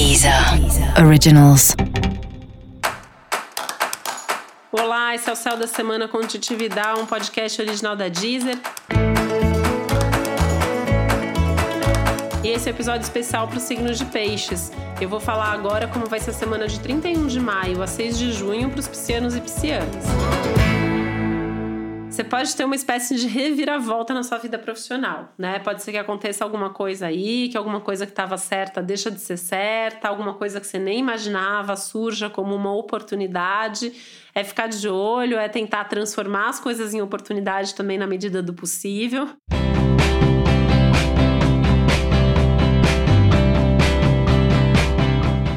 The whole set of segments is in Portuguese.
Deezer Originals. Olá, esse é o Céu da Semana com Titividade, um podcast original da Deezer. E esse é um episódio especial para os signos de peixes. Eu vou falar agora como vai ser a semana de 31 de maio a 6 de junho para os piscianos e piscianas. Você pode ter uma espécie de reviravolta na sua vida profissional, né? Pode ser que aconteça alguma coisa aí, que alguma coisa que estava certa deixa de ser certa, alguma coisa que você nem imaginava surja como uma oportunidade. É ficar de olho, é tentar transformar as coisas em oportunidade também na medida do possível.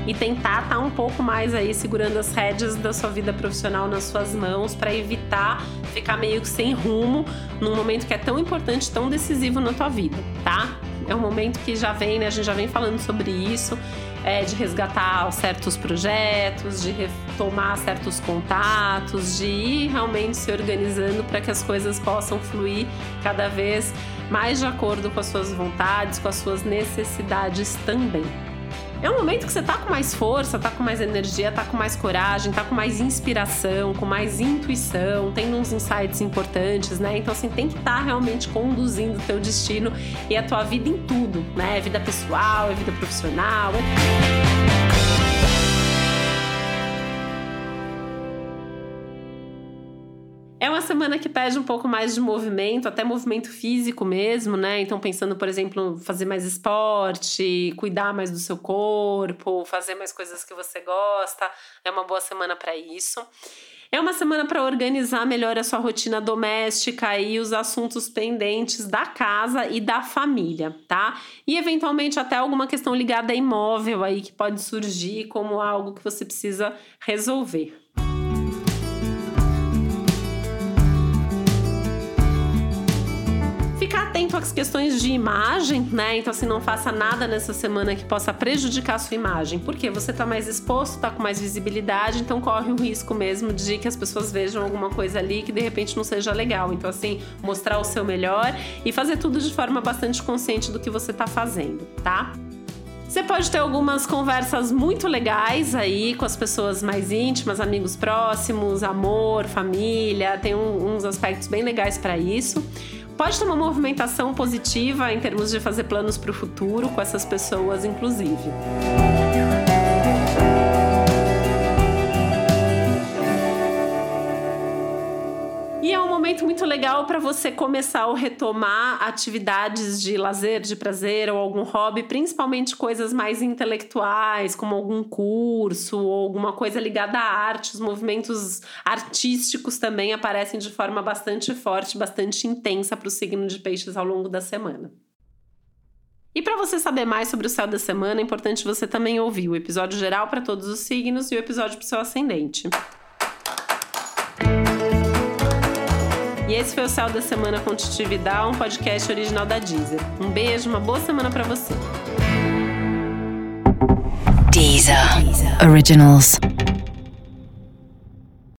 E tentar estar tá um pouco mais aí segurando as rédeas da sua vida profissional nas suas mãos para evitar ficar meio que sem rumo num momento que é tão importante, tão decisivo na tua vida, tá? É um momento que já vem, né? A gente já vem falando sobre isso, é, de resgatar certos projetos, de retomar certos contatos, de ir realmente se organizando para que as coisas possam fluir cada vez mais de acordo com as suas vontades, com as suas necessidades também. É um momento que você tá com mais força, tá com mais energia, tá com mais coragem, tá com mais inspiração, com mais intuição, tem uns insights importantes, né? Então, assim, tem que estar tá realmente conduzindo o teu destino e a tua vida em tudo, né? É vida pessoal, é vida profissional, é... É uma semana que pede um pouco mais de movimento, até movimento físico mesmo, né? Então, pensando, por exemplo, fazer mais esporte, cuidar mais do seu corpo, fazer mais coisas que você gosta. É uma boa semana para isso. É uma semana para organizar melhor a sua rotina doméstica e os assuntos pendentes da casa e da família, tá? E eventualmente até alguma questão ligada a imóvel aí que pode surgir como algo que você precisa resolver. Atento às questões de imagem, né? Então, assim, não faça nada nessa semana que possa prejudicar a sua imagem. Porque você está mais exposto, está com mais visibilidade, então corre o risco mesmo de que as pessoas vejam alguma coisa ali que de repente não seja legal. Então, assim, mostrar o seu melhor e fazer tudo de forma bastante consciente do que você está fazendo, tá? Você pode ter algumas conversas muito legais aí com as pessoas mais íntimas, amigos próximos, amor, família, tem um, uns aspectos bem legais para isso. Pode ter uma movimentação positiva em termos de fazer planos para o futuro com essas pessoas, inclusive. Momento muito legal para você começar a retomar atividades de lazer, de prazer ou algum hobby, principalmente coisas mais intelectuais, como algum curso ou alguma coisa ligada à arte. Os movimentos artísticos também aparecem de forma bastante forte, bastante intensa para o signo de peixes ao longo da semana. E para você saber mais sobre o céu da semana, é importante você também ouvir o episódio geral para todos os signos e o episódio para o seu ascendente. E esse foi o Céu da Semana com Titi Vidal, um podcast original da Deezer. Um beijo, uma boa semana para você. Deezer. Originals.